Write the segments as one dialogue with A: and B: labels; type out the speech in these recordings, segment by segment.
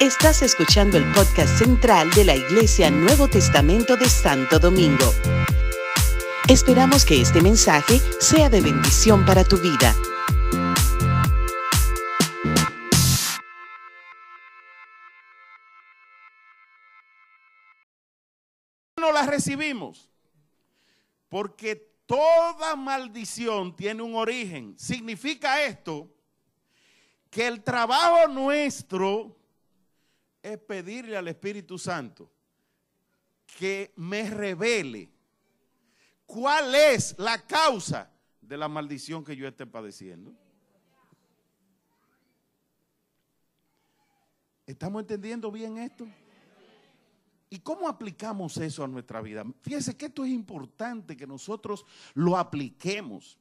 A: Estás escuchando el podcast central de la Iglesia Nuevo Testamento de Santo Domingo. Esperamos que este mensaje sea de bendición para tu vida.
B: No la recibimos porque toda maldición tiene un origen. Significa esto que el trabajo nuestro es pedirle al Espíritu Santo que me revele cuál es la causa de la maldición que yo esté padeciendo. ¿Estamos entendiendo bien esto? ¿Y cómo aplicamos eso a nuestra vida? Fíjense que esto es importante que nosotros lo apliquemos.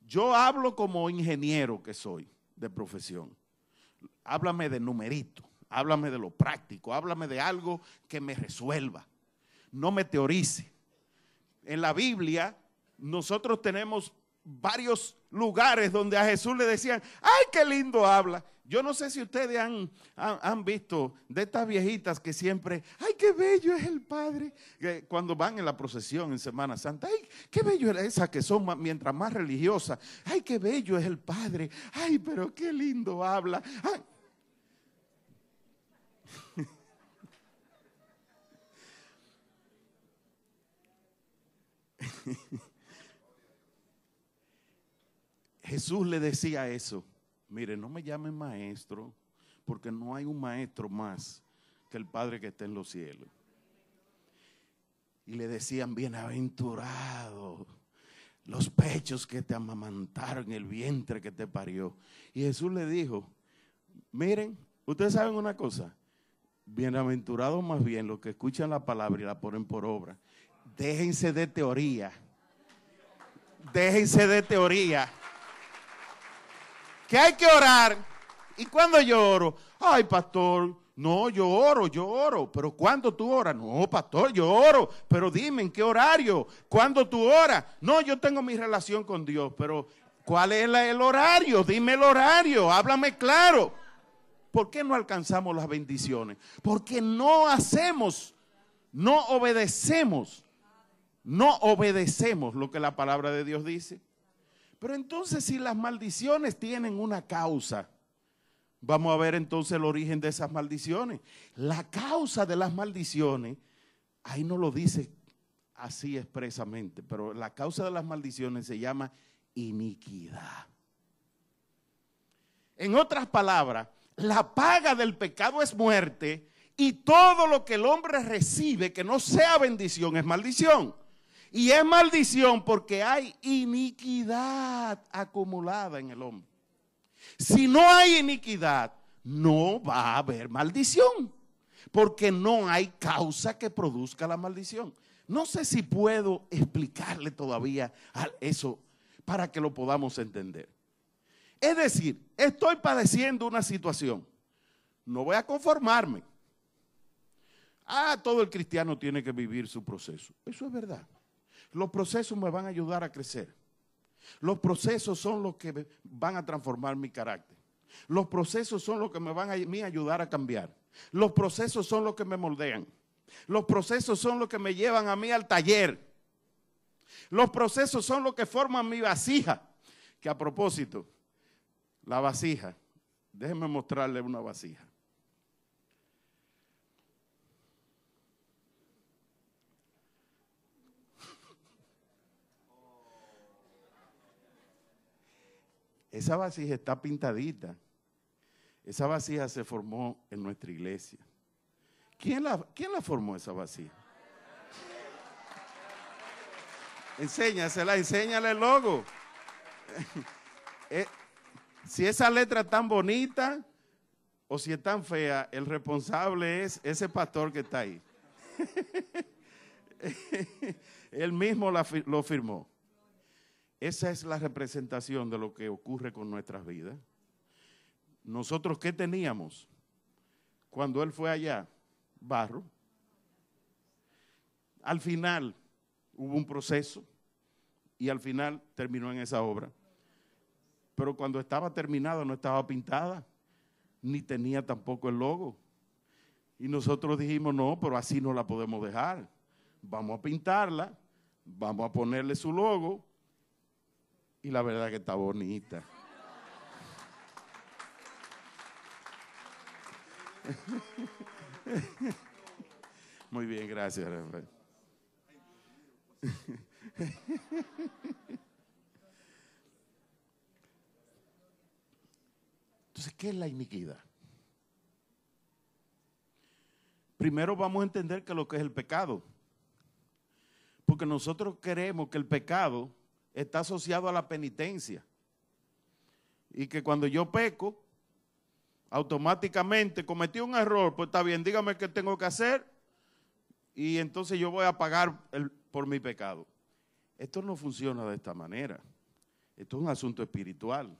B: Yo hablo como ingeniero que soy de profesión. Háblame de numerito, háblame de lo práctico, háblame de algo que me resuelva. No me teorice. En la Biblia nosotros tenemos varios lugares donde a Jesús le decían, ay, qué lindo habla. Yo no sé si ustedes han, han, visto de estas viejitas que siempre, ay, qué bello es el Padre. Que cuando van en la procesión en Semana Santa, ay, qué bello es esa que son mientras más religiosas. Ay, qué bello es el Padre. Ay, pero qué lindo habla. Jesús le decía eso. Mire, no me llamen maestro, porque no hay un maestro más que el Padre que está en los cielos. Y le decían, bienaventurado, los pechos que te amamantaron, el vientre que te parió. Y Jesús le dijo, miren, ustedes saben una cosa, bienaventurados más bien los que escuchan la palabra y la ponen por obra. Déjense de teoría. Déjense de teoría que hay que orar. ¿Y cuando yo oro? Ay, pastor, no, yo oro, yo oro. Pero ¿cuándo tú oras? No, pastor, yo oro. Pero dime, ¿en qué horario? ¿Cuándo tú oras? No, yo tengo mi relación con Dios, pero ¿cuál es el horario? Dime el horario, háblame claro. ¿Por qué no alcanzamos las bendiciones? Porque no hacemos, no obedecemos, no obedecemos lo que la palabra de Dios dice. Pero entonces si las maldiciones tienen una causa, vamos a ver entonces el origen de esas maldiciones. La causa de las maldiciones, ahí no lo dice así expresamente, pero la causa de las maldiciones se llama iniquidad. En otras palabras, la paga del pecado es muerte y todo lo que el hombre recibe que no sea bendición es maldición. Y es maldición porque hay iniquidad acumulada en el hombre. Si no hay iniquidad, no va a haber maldición. Porque no hay causa que produzca la maldición. No sé si puedo explicarle todavía eso para que lo podamos entender. Es decir, estoy padeciendo una situación. No voy a conformarme. Ah, todo el cristiano tiene que vivir su proceso. Eso es verdad. Los procesos me van a ayudar a crecer. Los procesos son los que van a transformar mi carácter. Los procesos son los que me van a ayudar a cambiar. Los procesos son los que me moldean. Los procesos son los que me llevan a mí al taller. Los procesos son los que forman mi vasija. Que a propósito, la vasija, déjenme mostrarle una vasija. Esa vasija está pintadita. Esa vasija se formó en nuestra iglesia. ¿Quién la, quién la formó esa vasija? Enséñasela, enséñale el logo. Eh, si esa letra es tan bonita o si es tan fea, el responsable es ese pastor que está ahí. Él mismo lo firmó. Esa es la representación de lo que ocurre con nuestras vidas. Nosotros, ¿qué teníamos? Cuando Él fue allá, barro. Al final hubo un proceso y al final terminó en esa obra. Pero cuando estaba terminada no estaba pintada. ni tenía tampoco el logo. Y nosotros dijimos, no, pero así no la podemos dejar. Vamos a pintarla, vamos a ponerle su logo. Y la verdad que está bonita. Muy bien, gracias, Rafael. Entonces, ¿qué es la iniquidad? Primero vamos a entender que lo que es el pecado. Porque nosotros queremos que el pecado está asociado a la penitencia. Y que cuando yo peco, automáticamente cometí un error, pues está bien, dígame qué tengo que hacer y entonces yo voy a pagar por mi pecado. Esto no funciona de esta manera. Esto es un asunto espiritual.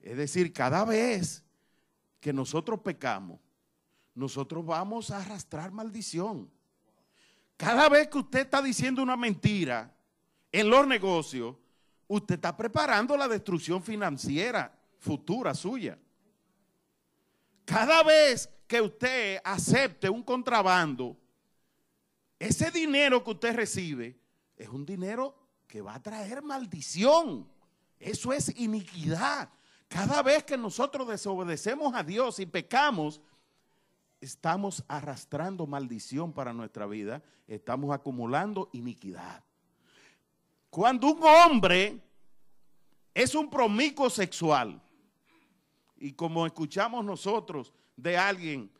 B: Es decir, cada vez que nosotros pecamos, nosotros vamos a arrastrar maldición. Cada vez que usted está diciendo una mentira en los negocios, usted está preparando la destrucción financiera futura suya. Cada vez que usted acepte un contrabando, ese dinero que usted recibe es un dinero que va a traer maldición. Eso es iniquidad. Cada vez que nosotros desobedecemos a Dios y pecamos, estamos arrastrando maldición para nuestra vida, estamos acumulando iniquidad. Cuando un hombre es un promico sexual, y como escuchamos nosotros de alguien,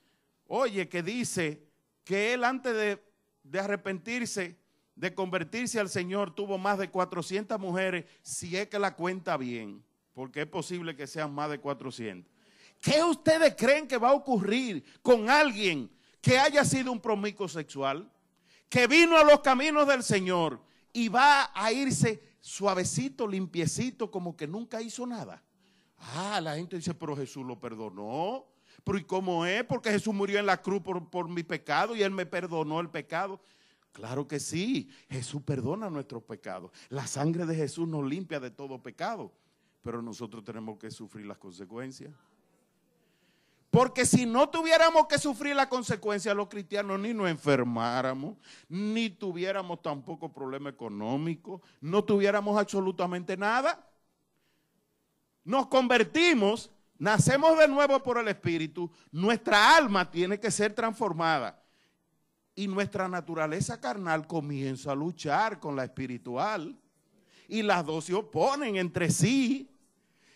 B: oye, que dice que él antes de, arrepentirse, de convertirse al Señor, tuvo más de 400 mujeres, si es que la cuenta bien, porque es posible que sean más de 400. ¿Qué ustedes creen que va a ocurrir con alguien que haya sido un promico sexual, que vino a los caminos del Señor y va a irse suavecito, limpiecito, como que nunca hizo nada? Ah, la gente dice, pero Jesús lo perdonó. Pero ¿y cómo es? Porque Jesús murió en la cruz por, por mi pecado y Él me perdonó el pecado. Claro que sí, Jesús perdona nuestros pecados. La sangre de Jesús nos limpia de todo pecado. Pero nosotros tenemos que sufrir las consecuencias. Porque si no tuviéramos que sufrir las consecuencias, los cristianos ni nos enfermáramos, ni tuviéramos tampoco problema económico, no tuviéramos absolutamente nada nos convertimos, nacemos de nuevo por el Espíritu, nuestra alma tiene que ser transformada. Y nuestra naturaleza carnal comienza a luchar con la espiritual. Y las dos se oponen entre sí.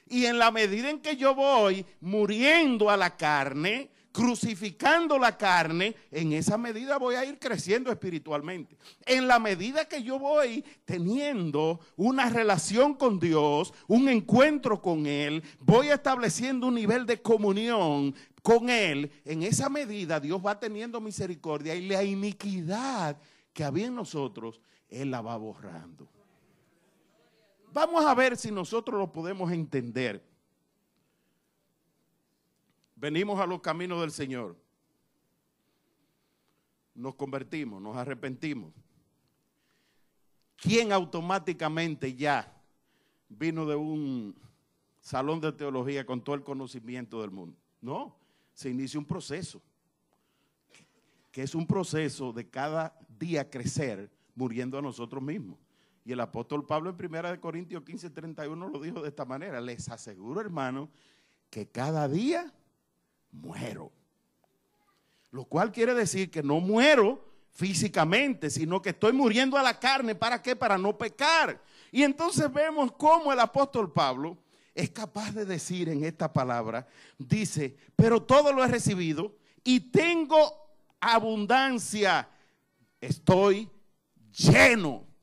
B: Y en la medida en que yo voy muriendo a la carne, crucificando la carne, en esa medida voy a ir creciendo espiritualmente. En la medida que yo voy teniendo una relación con Dios, un encuentro con Él, voy estableciendo un nivel de comunión con Él, en esa medida Dios va teniendo misericordia y la iniquidad que había en nosotros, Él la va borrando. Vamos a ver si nosotros lo podemos entender venimos a los caminos del Señor, nos convertimos, nos arrepentimos. ¿Quién automáticamente ya vino de un salón de teología con todo el conocimiento del mundo? No, se inicia un proceso, que es un proceso de cada día crecer muriendo a nosotros mismos. Y el apóstol Pablo en 1 Corintios 15, 31 lo dijo de esta manera. Les aseguro, hermano, que cada día muero. Lo cual quiere decir que no muero físicamente, sino que estoy muriendo a la carne. ¿Para qué? Para no pecar. Y entonces vemos cómo el apóstol Pablo es capaz de decir en esta palabra, dice, pero todo lo he recibido y tengo abundancia, estoy lleno.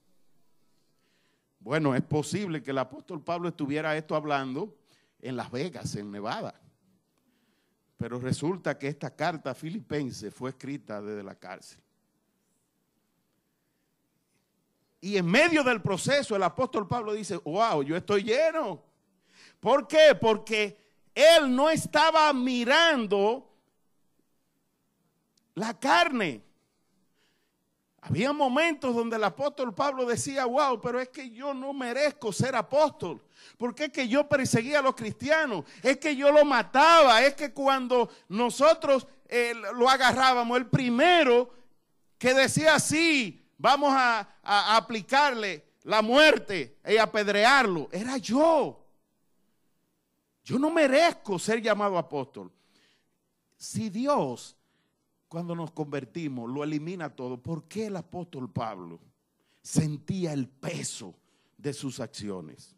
B: Bueno, es posible que el apóstol Pablo estuviera esto hablando en Las Vegas, en Nevada. Pero resulta que esta carta filipense fue escrita desde la cárcel. Y en medio del proceso el apóstol Pablo dice, wow, yo estoy lleno. ¿Por qué? Porque él no estaba mirando la carne. Había momentos donde el apóstol Pablo decía, wow, pero es que yo no merezco ser apóstol. Porque es que yo perseguía a los cristianos, es que yo lo mataba, es que cuando nosotros eh, lo agarrábamos, el primero que decía sí, vamos a aplicarle la muerte y apedrearlo, era yo. Yo no merezco ser llamado apóstol. Si Dios cuando nos convertimos, lo elimina todo. ¿Por qué el apóstol Pablo sentía el peso de sus acciones?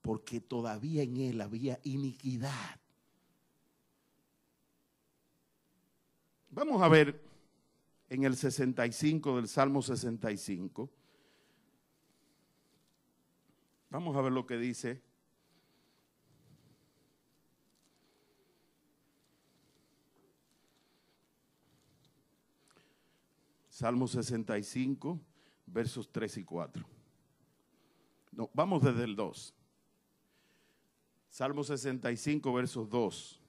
B: Porque todavía en él había iniquidad. Vamos a ver en el 65 del Salmo 65. Vamos a ver lo que dice Salmo 65, versos 3 y 4. No, vamos desde el 2. Salmo 65, versos 2.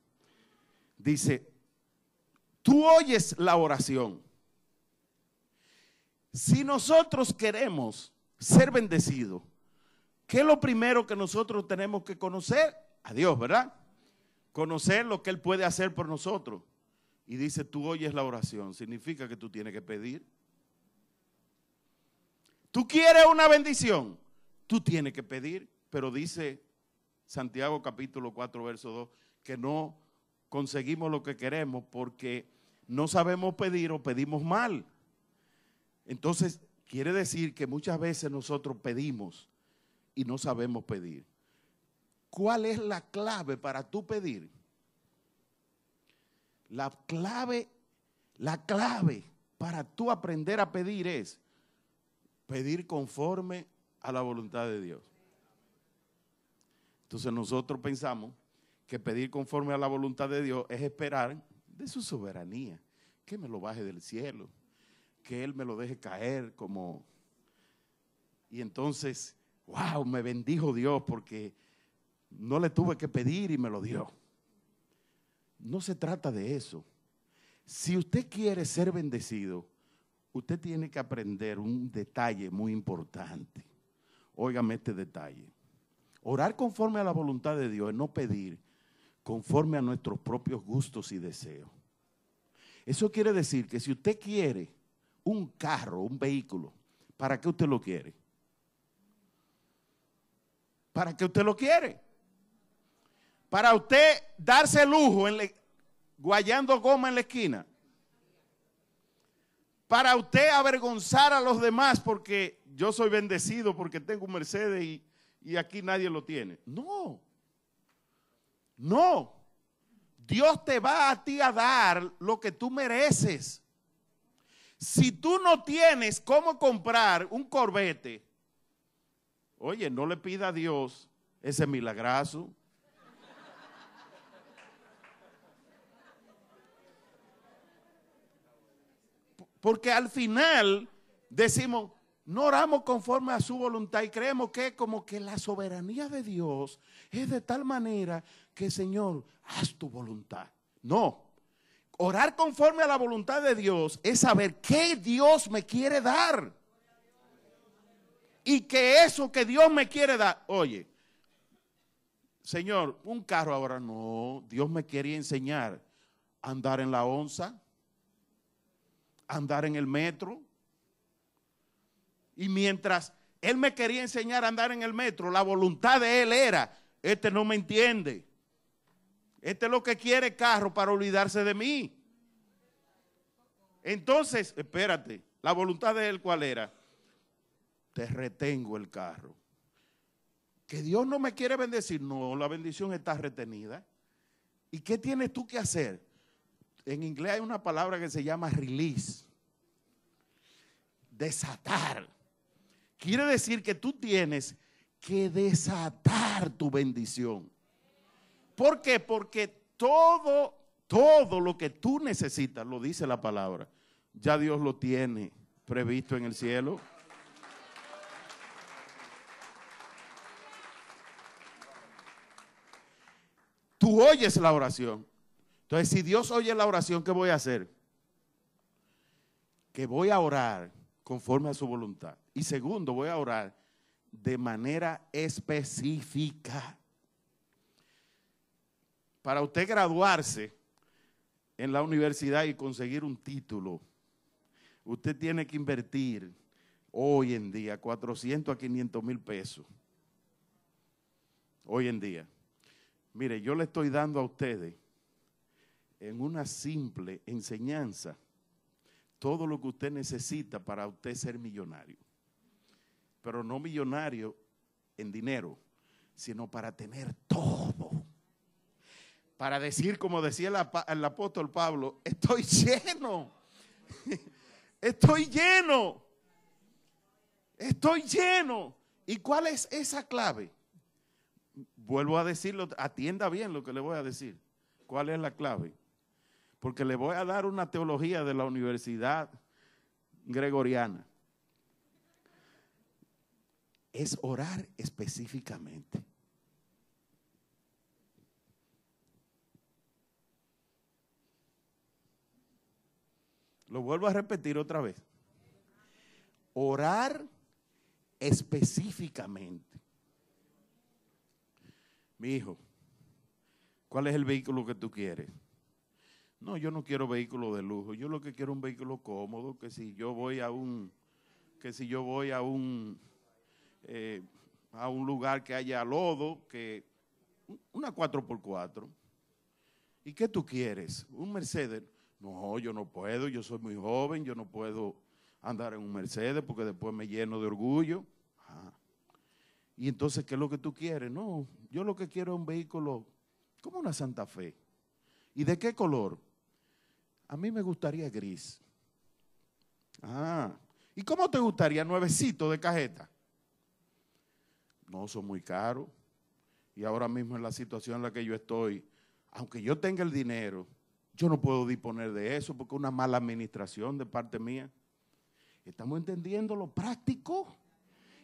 B: Dice, tú oyes la oración. Si nosotros queremos ser bendecidos, ¿qué es lo primero que nosotros tenemos que conocer? A Dios, ¿verdad? Conocer lo que Él puede hacer por nosotros y dice, tú oyes la oración, significa que tú tienes que pedir. Tú quieres una bendición, tú tienes que pedir, pero dice Santiago capítulo 4, verso 2, que no conseguimos lo que queremos porque no sabemos pedir o pedimos mal. Entonces, quiere decir que muchas veces nosotros pedimos y no sabemos pedir. ¿Cuál es la clave para tú pedir? La clave, la clave para tú aprender a pedir es pedir conforme a la voluntad de Dios. Entonces nosotros pensamos que pedir conforme a la voluntad de Dios es esperar de su soberanía, que me lo baje del cielo, que Él me lo deje caer como... Y entonces, wow, me bendijo Dios porque no le tuve que pedir y me lo dio. No se trata de eso. Si usted quiere ser bendecido, usted tiene que aprender un detalle muy importante. Óigame este detalle. Orar conforme a la voluntad de Dios es no pedir conforme a nuestros propios gustos y deseos. Eso quiere decir que si usted quiere un carro, un vehículo, ¿para qué usted lo quiere? ¿Para qué usted lo quiere? Para usted darse lujo en guayando goma en la esquina. Para usted avergonzar a los demás porque yo soy bendecido porque tengo un Mercedes y, aquí nadie lo tiene. No. No. Dios te va a ti a dar lo que tú mereces. Si tú no tienes cómo comprar un corbete, oye, no le pida a Dios ese milagrazo. Porque al final decimos, no oramos conforme a su voluntad y creemos que como que la soberanía de Dios es de tal manera que Señor, haz tu voluntad. No. Orar conforme a la voluntad de Dios es saber qué Dios me quiere dar. Y que eso que Dios me quiere dar, oye, Señor, un carro ahora no, Dios me quería enseñar a andar en la onza, andar en el metro. Y mientras él me quería enseñar a andar en el metro, la voluntad de él era, este no me entiende. Este es lo que quiere carro para olvidarse de mí. Entonces, espérate, la voluntad de él cuál era? Te retengo el carro. Que Dios no me quiere bendecir. No, la bendición está retenida. ¿Y qué tienes tú que hacer? En inglés hay una palabra que se llama release. Desatar. Quiere decir que tú tienes que desatar tu bendición. ¿Por qué? Porque todo, todo lo que tú necesitas, lo dice la palabra, ya Dios lo tiene previsto en el cielo. Tú oyes la oración. Entonces, si Dios oye la oración, ¿qué voy a hacer? Que voy a orar conforme a su voluntad. Y segundo, voy a orar de manera específica. Para usted graduarse en la universidad y conseguir un título, usted tiene que invertir hoy en día 400 a 500 mil pesos. Hoy en día. Mire, yo le estoy dando a ustedes en una simple enseñanza todo lo que usted necesita para usted ser millonario. Pero no millonario en dinero, sino para tener todo. Para decir, como decía el, apóstol Pablo, estoy lleno. Estoy lleno. Estoy lleno. ¿Y cuál es esa clave? Vuelvo a decirlo, atienda bien lo que le voy a decir. ¿Cuál es la clave? Porque le voy a dar una teología de la Universidad Gregoriana. Es orar específicamente. Lo vuelvo a repetir otra vez. Orar específicamente. Mi hijo, ¿cuál es el vehículo que tú quieres? No, yo no quiero vehículo de lujo. Yo lo que quiero es un vehículo cómodo, que si yo voy a un, que si yo voy a un, eh, a un lugar que haya lodo, que una 4x4. ¿Y qué tú quieres? ¿Un Mercedes? No, yo no puedo, yo soy muy joven, yo no puedo andar en un Mercedes porque después me lleno de orgullo. Y entonces, ¿qué es lo que tú quieres? No, yo lo que quiero es un vehículo como una Santa Fe. ¿Y de qué color? A mí me gustaría gris. Ah, ¿y cómo te gustaría? Nuevecito de cajeta. No, son muy caros. Y ahora mismo en la situación en la que yo estoy, aunque yo tenga el dinero, yo no puedo disponer de eso porque es una mala administración de parte mía. ¿Estamos entendiendo lo práctico?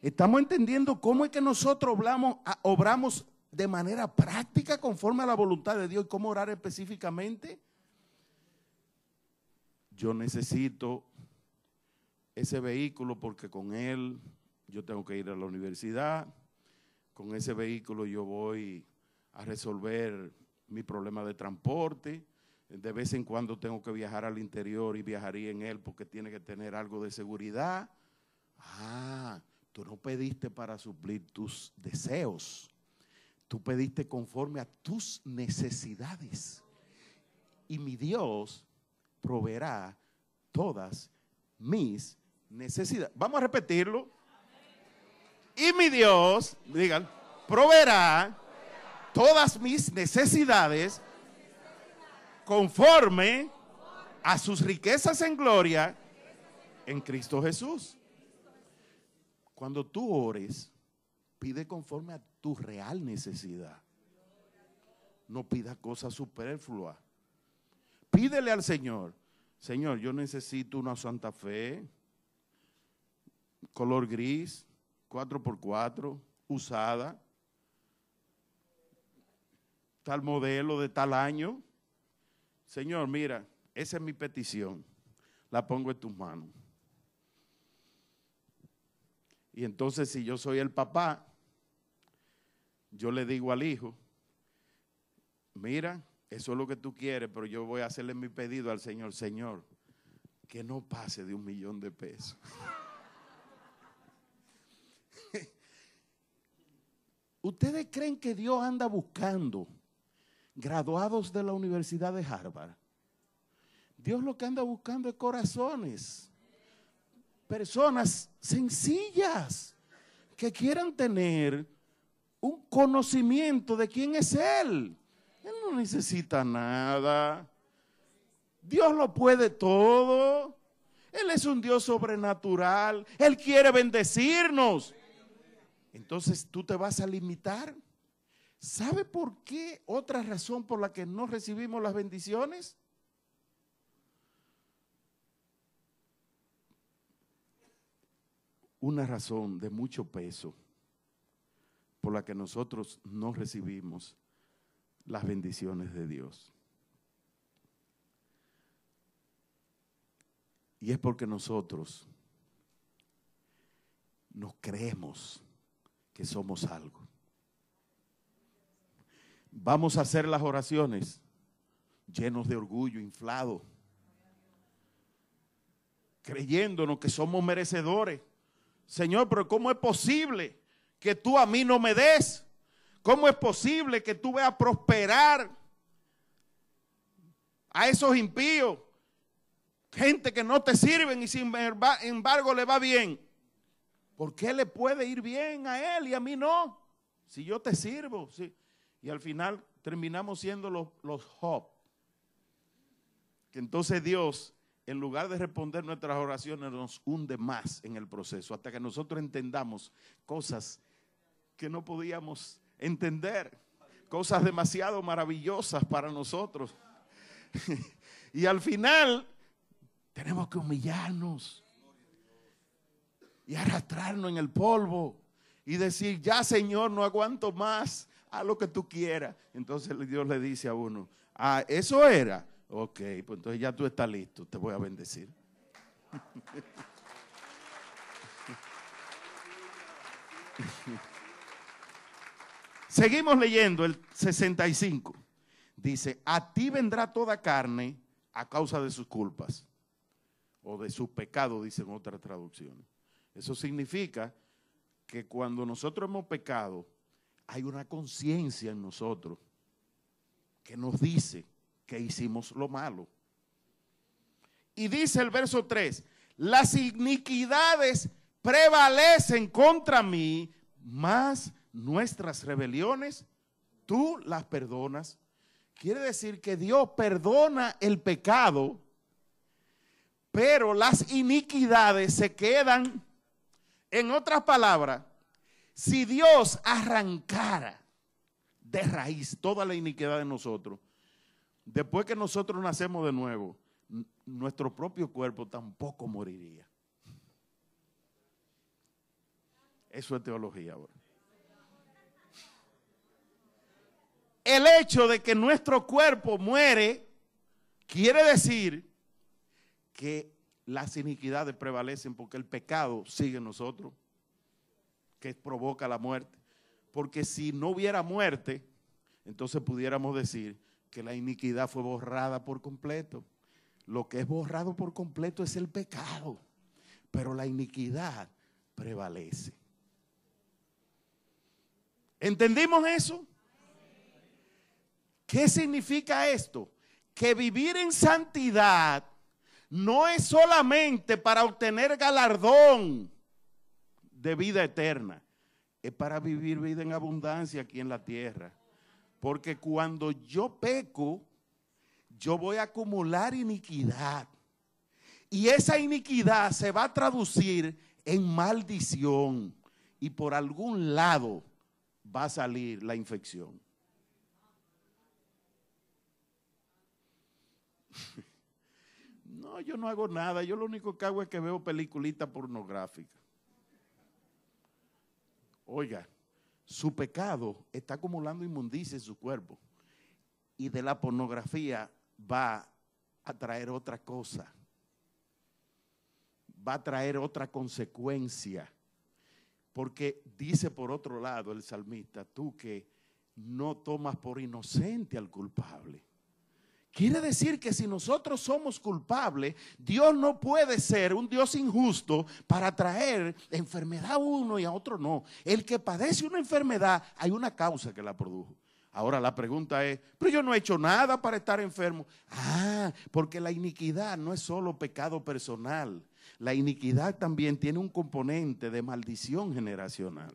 B: ¿Estamos entendiendo cómo es que nosotros obramos, obramos de manera práctica conforme a la voluntad de Dios y cómo orar específicamente? Yo necesito ese vehículo porque con él yo tengo que ir a la universidad, con ese vehículo yo voy a resolver mi problema de transporte, de vez en cuando tengo que viajar al interior y viajaría en él porque tiene que tener algo de seguridad. Ah, tú no pediste para suplir tus deseos. Tú pediste conforme a tus necesidades. Y mi Dios proveerá todas mis necesidades. Vamos a repetirlo. Y mi Dios, digan, proveerá todas mis necesidades conforme a sus riquezas en gloria en Cristo Jesús. Cuando tú ores, pide conforme a tu real necesidad. No pida cosas superfluas. Pídele al Señor, Señor, yo necesito una Santa Fe, color gris, 4x4, usada, tal modelo de tal año. Señor, mira, esa es mi petición. La pongo en tus manos. Y entonces si yo soy el papá, yo le digo al hijo, mira, eso es lo que tú quieres, pero yo voy a hacerle mi pedido al Señor, Señor, que no pase de un millón de pesos. ¿Ustedes creen que Dios anda buscando graduados de la Universidad de Harvard. Dios lo que anda buscando es corazones, personas sencillas que quieran tener un conocimiento de quién es Él. Él no necesita nada. Dios lo puede todo. Él es un Dios sobrenatural. Él quiere bendecirnos. Entonces tú te vas a limitar ¿Sabe por qué otra razón por la que no recibimos las bendiciones? Una razón de mucho peso por la que nosotros no recibimos las bendiciones de Dios. Y es porque nosotros nos creemos que somos algo. Vamos a hacer las oraciones llenos de orgullo, inflado, creyéndonos que somos merecedores. Señor, pero ¿cómo es posible que tú a mí no me des? ¿Cómo es posible que tú veas prosperar a esos impíos? Gente que no te sirven y sin embargo le va bien. ¿Por qué le puede ir bien a él y a mí no? Si yo te sirvo. Sí. Y al final terminamos siendo los, los Job. Que entonces Dios, en lugar de responder nuestras oraciones, nos hunde más en el proceso. Hasta que nosotros entendamos cosas que no podíamos entender. Cosas demasiado maravillosas para nosotros. y al final tenemos que humillarnos y arrastrarnos en el polvo y decir, ya Señor, no aguanto más, a lo que tú quieras. Entonces Dios le dice a uno, ah, eso era. Ok, pues entonces ya tú estás listo, te voy a bendecir. Seguimos leyendo el 65. Dice, a ti vendrá toda carne a causa de sus culpas o de sus pecados, dicen otras traducciones. Eso significa que cuando nosotros hemos pecado, hay una conciencia en nosotros que nos dice que hicimos lo malo. Y dice el verso 3, las iniquidades prevalecen contra mí, más nuestras rebeliones tú las perdonas. Quiere decir que Dios perdona el pecado, pero las iniquidades se quedan en otras palabras, si Dios arrancara de raíz toda la iniquidad de nosotros, después que nosotros nacemos de nuevo, nuestro propio cuerpo tampoco moriría. Eso es teología ahora. El hecho de que nuestro cuerpo muere quiere decir que las iniquidades prevalecen porque el pecado sigue en nosotros, que provoca la muerte. Porque si no hubiera muerte, entonces pudiéramos decir que la iniquidad fue borrada por completo. Lo que es borrado por completo es el pecado, pero la iniquidad prevalece. ¿Entendimos eso? ¿Qué significa esto? Que vivir en santidad no es solamente para obtener galardón de vida eterna, es para vivir vida en abundancia aquí en la tierra. Porque cuando yo peco, yo voy a acumular iniquidad. Y esa iniquidad se va a traducir en maldición. Y por algún lado va a salir la infección. Yo no hago nada. Yo lo único que hago es que veo peliculitas pornográficas. Oiga, su pecado está acumulando inmundicia en su cuerpo. Y de la pornografía va a traer otra cosa. Va a traer otra consecuencia. Porque dice por otro lado el salmista, tú que no tomas por inocente al culpable. Quiere decir que si nosotros somos culpables, Dios no puede ser un Dios injusto para traer enfermedad a uno y a otro no. El que padece una enfermedad, hay una causa que la produjo. Ahora la pregunta es, pero yo no he hecho nada para estar enfermo. Ah, porque la iniquidad no es solo pecado personal. La iniquidad también tiene un componente de maldición generacional.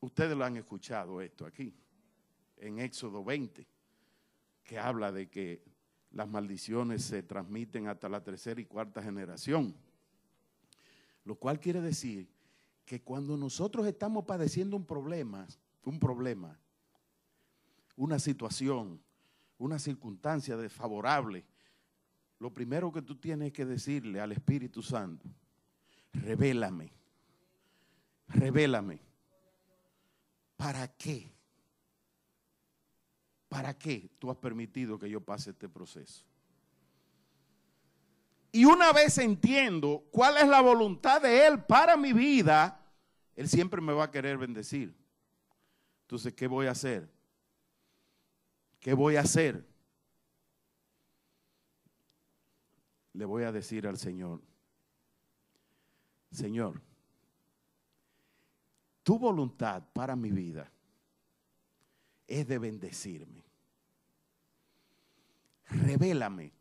B: Ustedes lo han escuchado esto aquí en Éxodo 20, que habla de que las maldiciones se transmiten hasta la tercera y cuarta generación. Lo cual quiere decir que cuando nosotros estamos padeciendo un problema, un problema, una situación, una circunstancia desfavorable, lo primero que tú tienes que decirle al Espíritu Santo, revélame, revélame. ¿Para qué? ¿Para qué tú has permitido que yo pase este proceso? Y una vez entiendo cuál es la voluntad de Él para mi vida, Él siempre me va a querer bendecir. Entonces, ¿qué voy a hacer? ¿Qué voy a hacer? Le voy a decir al Señor, Señor, tu voluntad para mi vida es de bendecirme. Revélame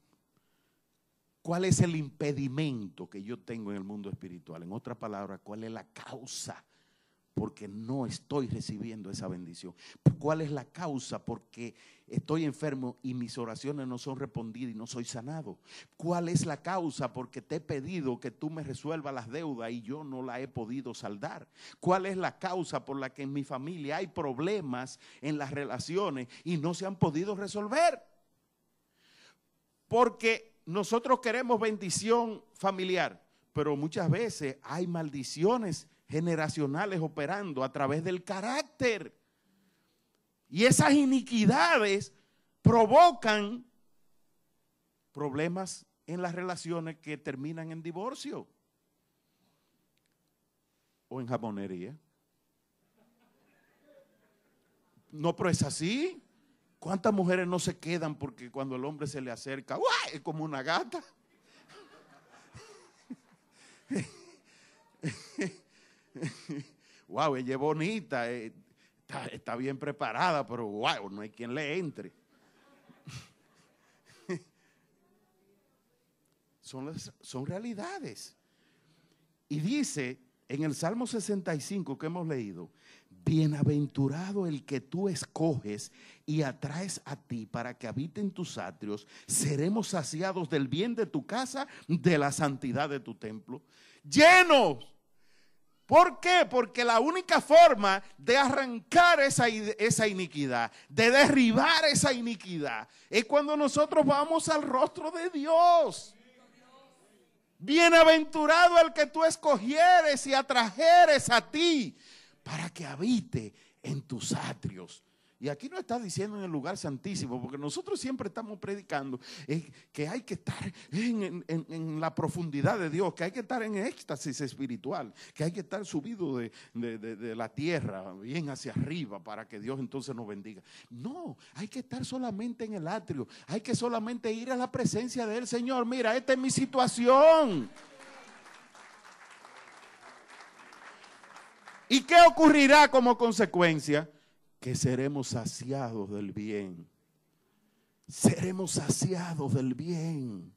B: cuál es el impedimento que yo tengo en el mundo espiritual. En otras palabras, cuál es la causa porque no estoy recibiendo esa bendición. ¿Cuál es la causa? Porque estoy enfermo y mis oraciones no son respondidas y no soy sanado. ¿Cuál es la causa? Porque te he pedido que tú me resuelvas las deudas y yo no la he podido saldar. ¿Cuál es la causa por la que en mi familia hay problemas en las relaciones y no se han podido resolver? Porque nosotros queremos bendición familiar, pero muchas veces hay maldiciones generacionales operando a través del carácter. Y esas iniquidades provocan problemas en las relaciones que terminan en divorcio o en jamonería. No, pero es así. ¿Cuántas mujeres no se quedan porque cuando el hombre se le acerca, es como una gata? wow, ella es bonita, eh, está, bien preparada, pero wow, no hay quien le entre. son, son realidades. Y dice en el Salmo 65 que hemos leído, Bienaventurado el que tú escoges y atraes a ti para que habite en tus atrios. Seremos saciados del bien de tu casa, de la santidad de tu templo. Llenos ¿Por qué? Porque la única forma de arrancar esa, esa, iniquidad, de derribar esa iniquidad, es cuando nosotros vamos al rostro de Dios. Bienaventurado el que tú escogieres y atrajeres a ti para que habite en tus atrios. Y aquí no está diciendo en el lugar santísimo, porque nosotros siempre estamos predicando eh, que hay que estar en, la profundidad de Dios, que hay que estar en éxtasis espiritual, que hay que estar subido de, de la tierra, bien hacia arriba, para que Dios entonces nos bendiga. No, hay que estar solamente en el atrio, hay que solamente ir a la presencia del Señor. Mira, esta es mi situación. ¿Y qué ocurrirá como consecuencia? Que seremos saciados del bien. Seremos saciados del bien.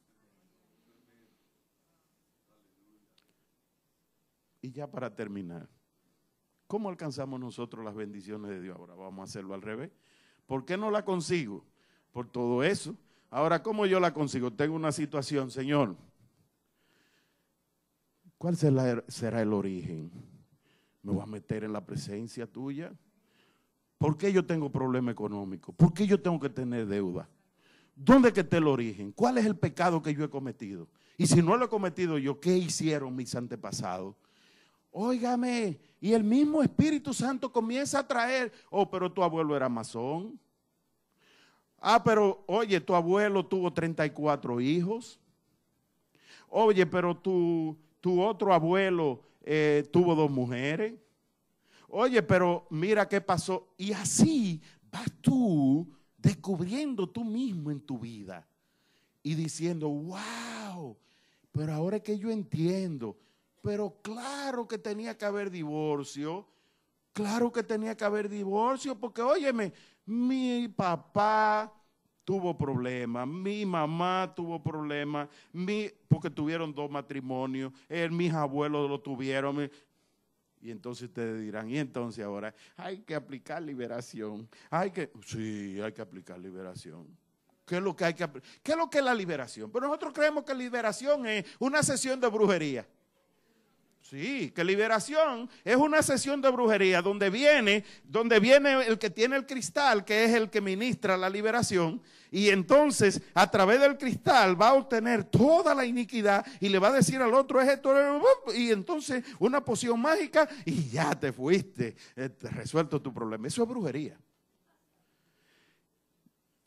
B: Y ya para terminar, ¿cómo alcanzamos nosotros las bendiciones de Dios? Ahora vamos a hacerlo al revés. ¿Por qué no la consigo? Por todo eso. Ahora, ¿cómo yo la consigo? Tengo una situación, Señor. ¿Cuál será el origen? ¿Me voy a meter en la presencia tuya? ¿Por qué yo tengo problema económico? ¿Por qué yo tengo que tener deuda? ¿Dónde que está el origen? ¿Cuál es el pecado que yo he cometido? Y si no lo he cometido yo, ¿qué hicieron mis antepasados? Óigame, y el mismo Espíritu Santo comienza a traer, oh, pero tu abuelo era masón. Ah, pero oye, tu abuelo tuvo 34 hijos. Oye, pero tu, tu otro abuelo eh, tuvo dos mujeres. Oye, pero mira qué pasó. Y así vas tú descubriendo tú mismo en tu vida y diciendo, wow, pero ahora es que yo entiendo. Pero claro que tenía que haber divorcio. Claro que tenía que haber divorcio porque, óyeme, mi papá tuvo problemas, mi mamá tuvo problemas, porque tuvieron dos matrimonios, mis abuelos lo tuvieron. Y entonces ustedes dirán, y entonces ahora hay que aplicar liberación. Hay que, sí, hay que aplicar liberación. ¿Qué es lo que hay que ¿Qué es lo que es la liberación? Pero nosotros creemos que liberación es una sesión de brujería. Sí, que liberación es una sesión de brujería donde viene, donde viene el que tiene el cristal, que es el que ministra la liberación, y entonces a través del cristal va a obtener toda la iniquidad y le va a decir al otro es esto, y entonces una poción mágica y ya te fuiste, eh, resuelto tu problema. Eso es brujería.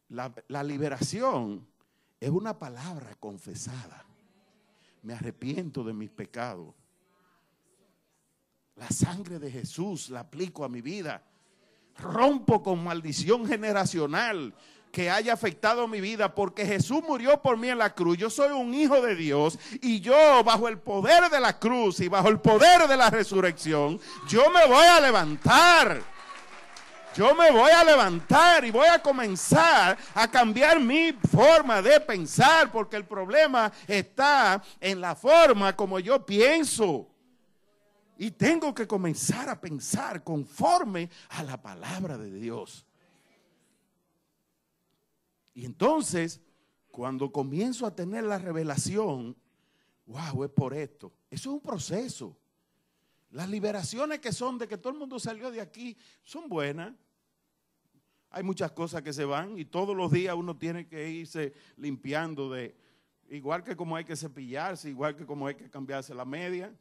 B: La, la liberación es una palabra confesada. me arrepiento de mis pecados. La sangre de Jesús la aplico a mi vida. Rompo con maldición generacional que haya afectado mi vida, porque Jesús murió por mí en la cruz. Yo soy un hijo de Dios y yo bajo el poder de la cruz y bajo el poder de la resurrección, yo me voy a levantar. Yo me voy a levantar y voy a comenzar a cambiar mi forma de pensar, porque el problema está en la forma como yo pienso. Y tengo que comenzar a pensar conforme a la palabra de Dios. Y entonces, cuando comienzo a tener la revelación, wow, es por esto. Eso es un proceso. Las liberaciones que son de que todo el mundo salió de aquí son buenas. Hay muchas cosas que se van y todos los días uno tiene que irse limpiando de, igual que como hay que cepillarse, igual que como hay que cambiarse la media,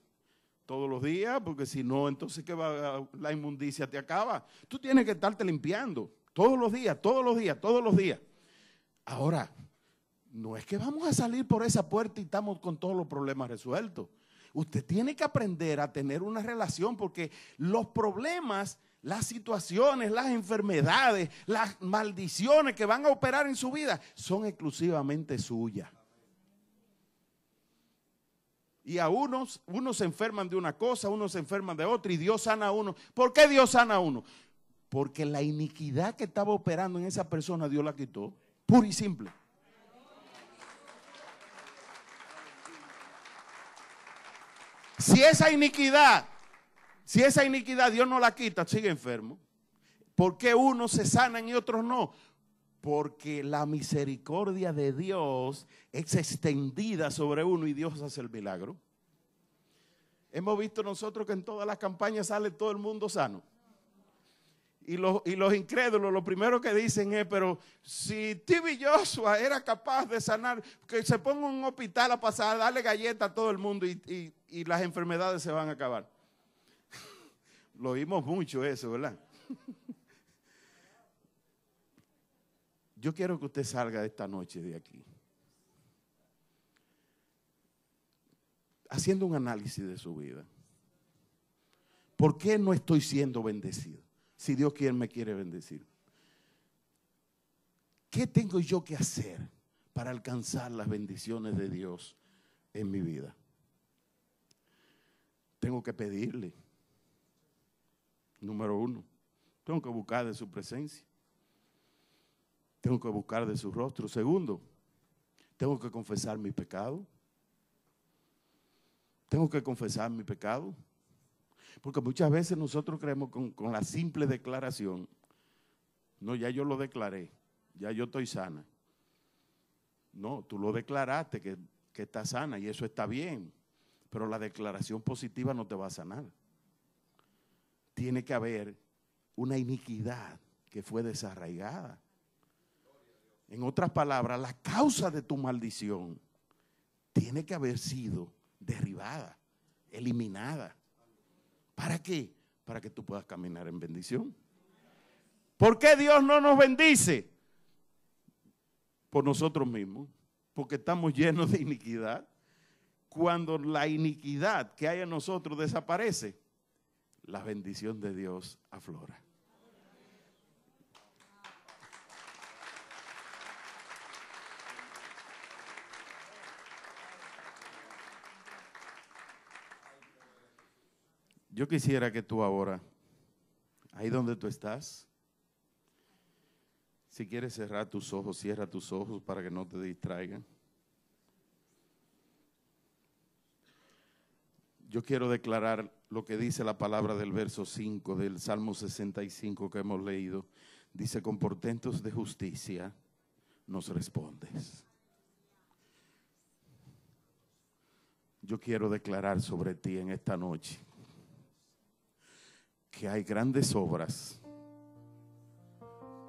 B: todos los días, porque si no, entonces ¿qué va? la inmundicia te acaba. Tú tienes que estarte limpiando todos los días, todos los días, todos los días. Ahora, no es que vamos a salir por esa puerta y estamos con todos los problemas resueltos. Usted tiene que aprender a tener una relación porque los problemas, las situaciones, las enfermedades, las maldiciones que van a operar en su vida son exclusivamente suyas. Y a unos, unos se enferman de una cosa, unos se enferman de otra y Dios sana a uno. ¿Por qué Dios sana a uno? Porque la iniquidad que estaba operando en esa persona Dios la quitó. Puro y simple. Si esa iniquidad, si esa iniquidad Dios no la quita, sigue enfermo. ¿Por qué unos se sanan y otros no? Porque la misericordia de Dios es extendida sobre uno y Dios hace el milagro. Hemos visto nosotros que en todas las campañas sale todo el mundo sano. Y los, y los, incrédulos lo primero que dicen es, pero si Tibi Joshua era capaz de sanar, que se ponga un hospital a pasar, darle galleta a todo el mundo y, y las enfermedades se van a acabar. lo oímos mucho eso, ¿verdad? Yo quiero que usted salga esta noche de aquí. Haciendo un análisis de su vida. ¿Por qué no estoy siendo bendecido? si Dios quiere, me quiere bendecir. ¿Qué tengo yo que hacer para alcanzar las bendiciones de Dios en mi vida? Tengo que pedirle. Número uno, tengo que buscar de su presencia. Tengo que buscar de su rostro. Segundo, tengo que confesar mi pecado. Tengo que confesar mi pecado. Porque muchas veces nosotros creemos con, la simple declaración, no, ya yo lo declaré, ya yo estoy sana. No, tú lo declaraste que, que estás sana y eso está bien, pero la declaración positiva no te va a sanar. Tiene que haber una iniquidad que fue desarraigada. En otras palabras, la causa de tu maldición tiene que haber sido derribada, eliminada. ¿Para qué? Para que tú puedas caminar en bendición. ¿Por qué Dios no nos bendice? Por nosotros mismos, porque estamos llenos de iniquidad. Cuando la iniquidad que hay en nosotros desaparece, la bendición de Dios aflora. Yo quisiera que tú ahora, ahí donde tú estás, si quieres cerrar tus ojos, cierra tus ojos para que no te distraigan. Yo quiero declarar lo que dice la palabra del verso 5 del Salmo 65 que hemos leído. Dice, con portentos de justicia nos respondes. Yo quiero declarar sobre ti en esta noche que hay grandes obras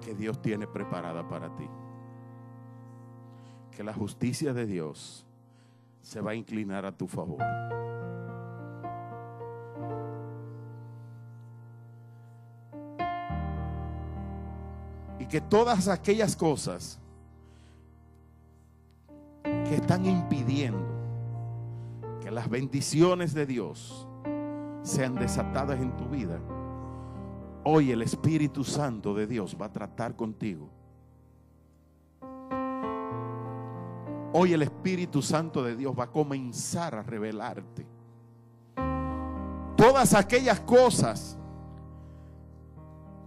B: que Dios tiene preparada para ti. Que la justicia de Dios se va a inclinar a tu favor. Y que todas aquellas cosas que están impidiendo las bendiciones de Dios sean desatadas en tu vida, hoy el Espíritu Santo de Dios va a tratar contigo. Hoy el Espíritu Santo de Dios va a comenzar a revelarte todas aquellas cosas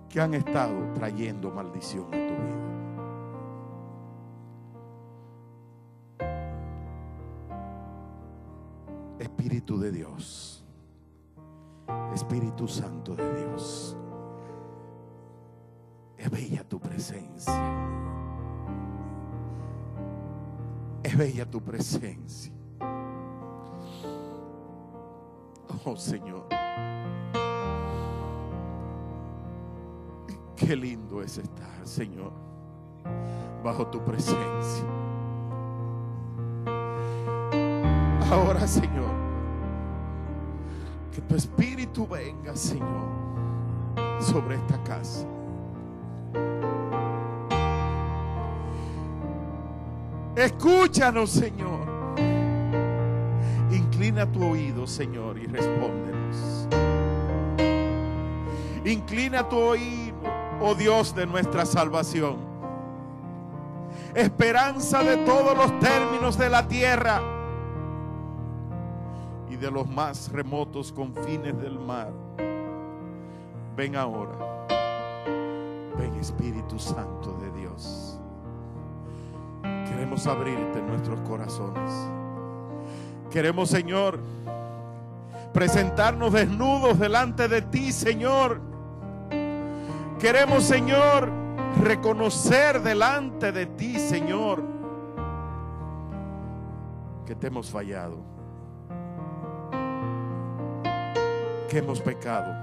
B: que han estado trayendo maldición a tu vida. Espíritu de Dios, Espíritu Santo de Dios, es bella tu presencia, es bella tu presencia. Oh Señor. Qué lindo es estar, Señor, bajo tu presencia. Ahora, Señor, que tu espíritu venga, Señor, sobre esta casa. Escúchanos, Señor. Inclina tu oído, Señor, y respóndenos. Inclina tu oído oh Dios de nuestra salvación. Esperanza de todos los términos de la tierra y de los más remotos confines del mar. Ven ahora. Ven Espíritu Santo de Dios. Queremos abrirte nuestros corazones. Queremos, Señor, presentarnos desnudos delante de ti, Señor Queremos, Señor, reconocer delante de ti, Señor, que te hemos fallado, que hemos pecado,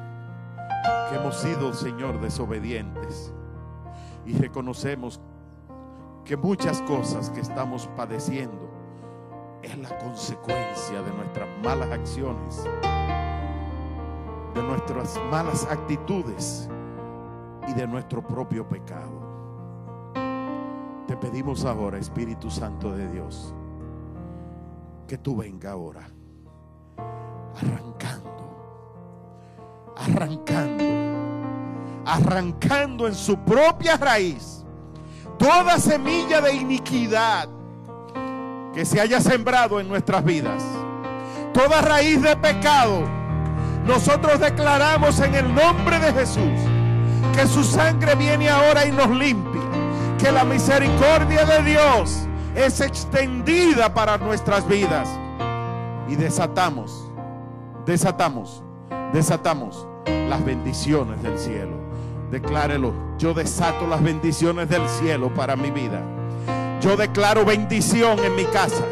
B: que hemos sido, Señor, desobedientes. Y reconocemos que muchas cosas que estamos padeciendo es la consecuencia de nuestras malas acciones, de nuestras malas actitudes y de nuestro propio pecado. Te pedimos ahora, Espíritu Santo de Dios, que tú venga ahora, arrancando, arrancando, arrancando en su propia raíz toda semilla de iniquidad que se haya sembrado en nuestras vidas, toda raíz de pecado. Nosotros declaramos en el nombre de Jesús que su sangre viene ahora y nos limpia. Que la misericordia de Dios es extendida para nuestras vidas. Y desatamos, desatamos, desatamos las bendiciones del cielo. Declárelo, yo desato las bendiciones del cielo para mi vida. Yo declaro bendición en mi casa.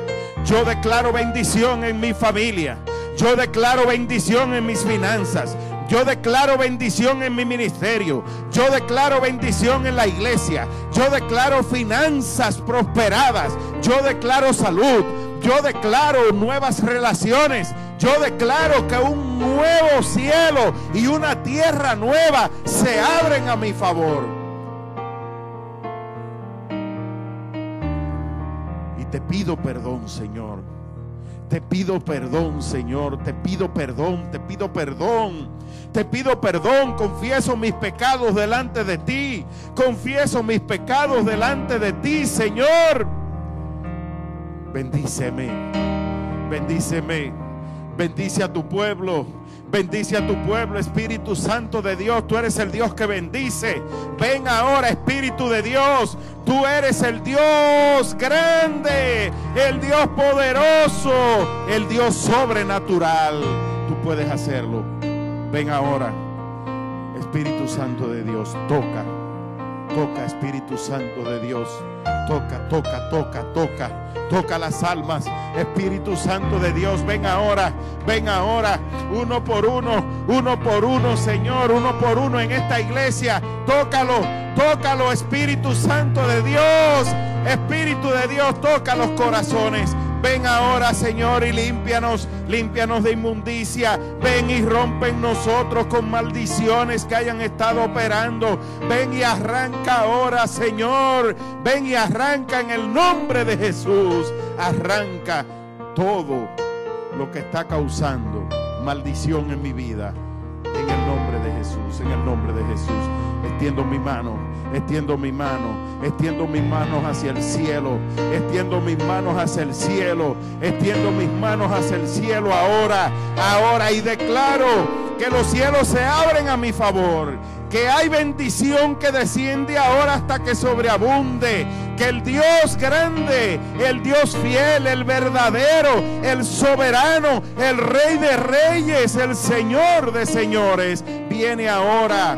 B: Yo declaro bendición en mi familia. Yo declaro bendición en mis finanzas. Yo declaro bendición en mi ministerio. Yo declaro bendición en la iglesia. Yo declaro finanzas prosperadas. Yo declaro salud. Yo declaro nuevas relaciones. Yo declaro que un nuevo cielo y una tierra nueva se abren a mi favor. Y te pido perdón, Señor. Te pido perdón, Señor. Te pido perdón, te pido perdón te pido perdón, confieso mis pecados delante de ti. Confieso mis pecados delante de ti, Señor. Bendíceme, bendíceme, bendice a tu pueblo. Bendice a tu pueblo, Espíritu Santo de Dios. Tú eres el Dios que bendice. Ven ahora, Espíritu de Dios. Tú eres el Dios grande, el Dios poderoso, el Dios sobrenatural. Tú puedes hacerlo. Ven ahora, Espíritu Santo de Dios, toca, toca Espíritu Santo de Dios, toca, toca, toca, toca, toca las almas. Espíritu Santo de Dios, ven ahora, ven ahora, uno por uno, uno por uno, Señor, uno por uno en esta iglesia. Tócalo, tócalo, Espíritu Santo de Dios. Espíritu de Dios, toca los corazones. Ven ahora, Señor, y límpianos, límpianos de inmundicia. Ven y rompen nosotros con maldiciones que hayan estado operando. Ven y arranca ahora, Señor. Ven y arranca en el nombre de Jesús. Arranca todo, lo que está causando maldición en mi vida. En el nombre de Jesús, en el nombre de Jesús. Extiendo mi mano, extiendo mi mano, extiendo mis manos hacia el cielo, extiendo mis manos hacia el cielo, extiendo mis manos hacia el cielo ahora, ahora y declaro que los cielos se abren a mi favor, que hay bendición que desciende ahora hasta que sobreabunde, que el Dios grande, el Dios fiel, el verdadero, el soberano, el rey de reyes, el Señor de señores, viene ahora,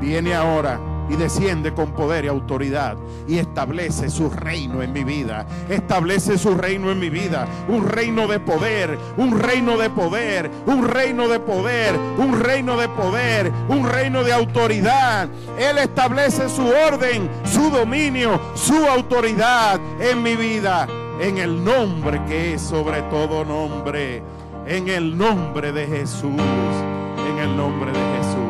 B: viene ahora y desciende con poder y autoridad y establece su reino en mi vida. Establece su reino en mi vida. Un reino de poder, un reino de poder, un reino de poder, un reino de poder, un reino de autoridad. Él establece su orden, su dominio, su autoridad en mi vida. En el nombre que es sobre todo nombre. En el nombre de Jesús. En el nombre de Jesús.